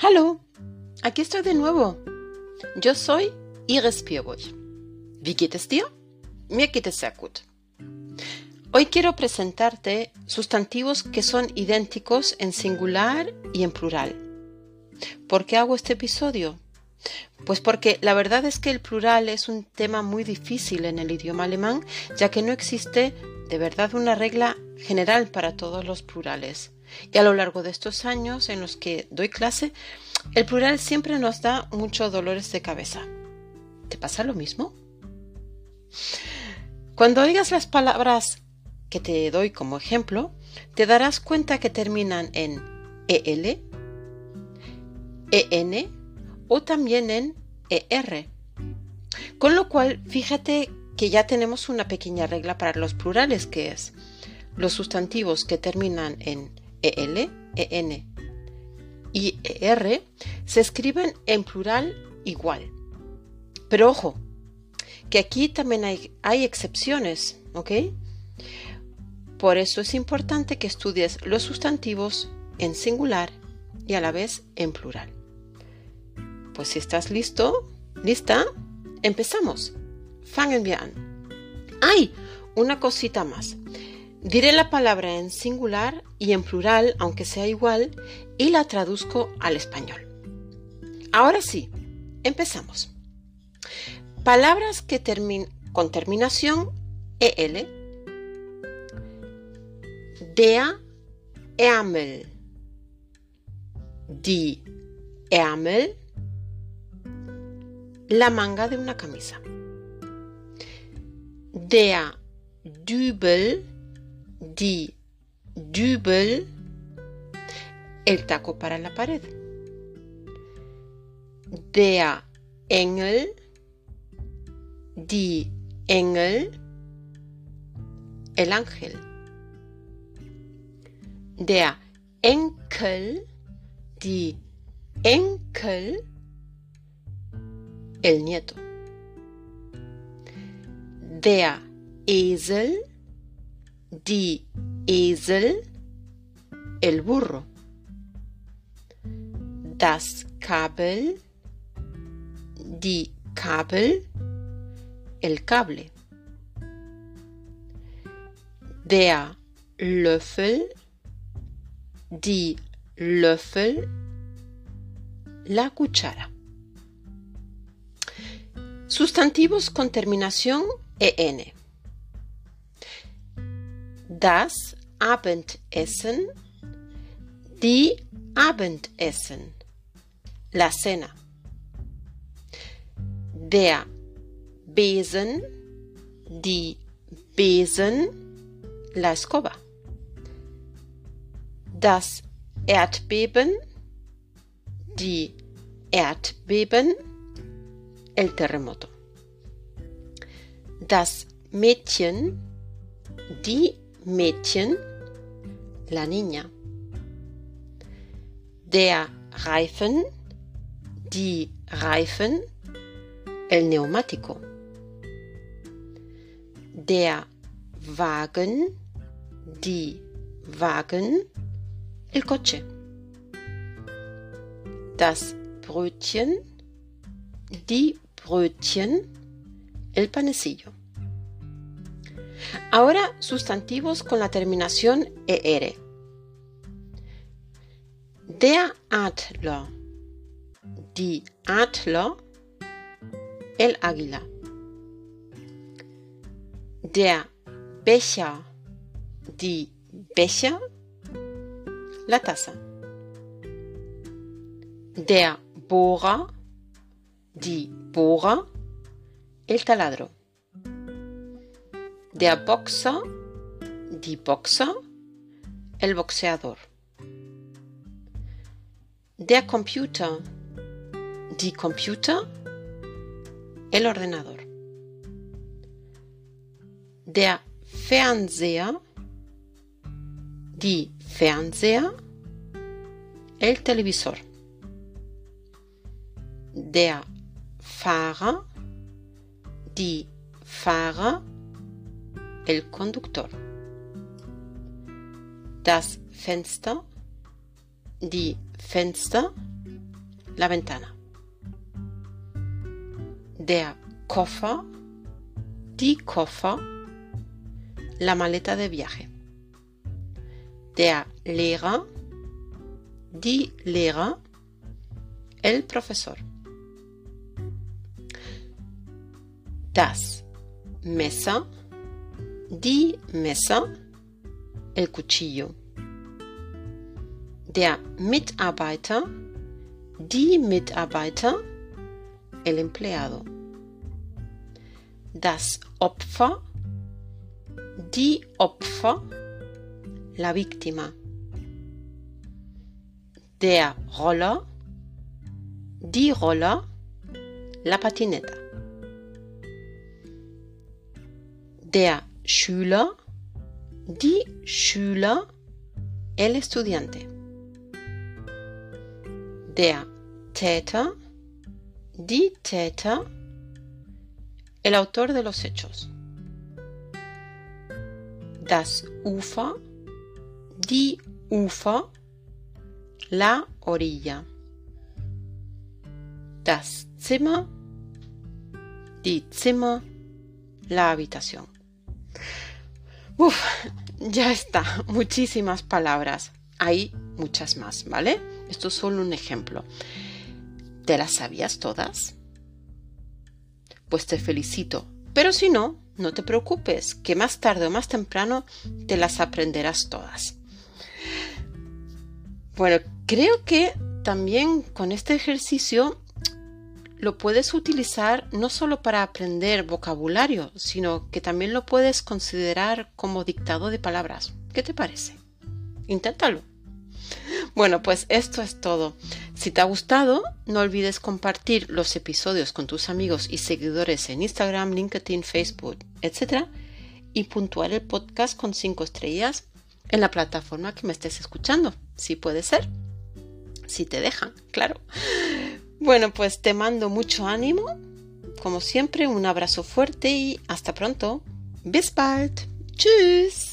Hallo, aquí estoy de nuevo. Yo soy Iris Pierburg. Wie geht es dir? Mir geht es sehr. Hoy quiero presentarte sustantivos que son idénticos en singular y en plural. ¿Por qué hago este episodio? Pues porque la verdad es que el plural es un tema muy difícil en el idioma alemán, ya que no existe de verdad una regla general para todos los plurales. Y a lo largo de estos años en los que doy clase, el plural siempre nos da muchos dolores de cabeza. ¿Te pasa lo mismo? Cuando oigas las palabras que te doy como ejemplo, te darás cuenta que terminan en EL, EN o también en ER. Con lo cual, fíjate que ya tenemos una pequeña regla para los plurales, que es los sustantivos que terminan en EL, EN y ER se escriben en plural igual. Pero ojo, que aquí también hay, hay excepciones, ¿ok? Por eso es importante que estudies los sustantivos en singular y a la vez en plural. Pues si estás listo, lista, empezamos. Fangen wir an. ¡Ay! Una cosita más. Diré la palabra en singular y en plural, aunque sea igual, y la traduzco al español. Ahora sí, empezamos. Palabras que termin con terminación EL. Der Ärmel. Die Ärmel. La manga de una camisa. Der Dübel die Dübel, el taco para la pared. Der Engel, die Engel, el ángel. Der Enkel, die Enkel, el nieto. Der Esel, die Esel, el burro. Das Kabel, die Kabel, el cable. Der Löffel, die Löffel, la cuchara. Sustantivos con terminación en das Abendessen, die Abendessen, la cena. Der Besen, die Besen, la escoba. Das Erdbeben, die Erdbeben, el terremoto. Das Mädchen, die Mädchen, la niña. Der Reifen, die Reifen, el neumático. Der Wagen, die Wagen, el coche. Das Brötchen, die Brötchen, el panecillo. Ahora sustantivos con la terminación er. Der Adler, die Adler, el águila. Der Becher, die Becher, la taza. Der Bohrer, die Bohrer, el taladro. Der Boxer, die Boxer, el boxeador. Der Computer, die Computer, el ordenador. Der Fernseher, die Fernseher, el televisor. Der Fahrer, die Fahrer, el conductor. Das Fenster, die Fenster, la ventana. Der Koffer, die Koffer, la maleta de viaje. Der Lehrer, die Lehrer, el profesor. Das Messer, die Messer, el cuchillo. Der Mitarbeiter, die Mitarbeiter, el empleado. Das Opfer, die Opfer, la víctima. Der Roller, die Roller, la patineta. Der Schüler, die Schüler, el estudiante. Der Täter, die Täter, el autor de los hechos. Das Ufer, die Ufer, la orilla. Das Zimmer, die Zimmer, la habitación. Uf, ya está, muchísimas palabras. Hay muchas más, ¿vale? Esto es solo un ejemplo. ¿Te las sabías todas? Pues te felicito. Pero si no, no te preocupes, que más tarde o más temprano te las aprenderás todas. Bueno, creo que también con este ejercicio lo puedes utilizar no solo para aprender vocabulario, sino que también lo puedes considerar como dictado de palabras. ¿Qué te parece? Inténtalo. Bueno, pues esto es todo. Si te ha gustado, no olvides compartir los episodios con tus amigos y seguidores en Instagram, LinkedIn, Facebook, etc. Y puntuar el podcast con 5 estrellas en la plataforma que me estés escuchando. Si puede ser. Si te dejan, claro. Bueno, pues te mando mucho ánimo. Como siempre, un abrazo fuerte y hasta pronto. Bis bald. Tschüss.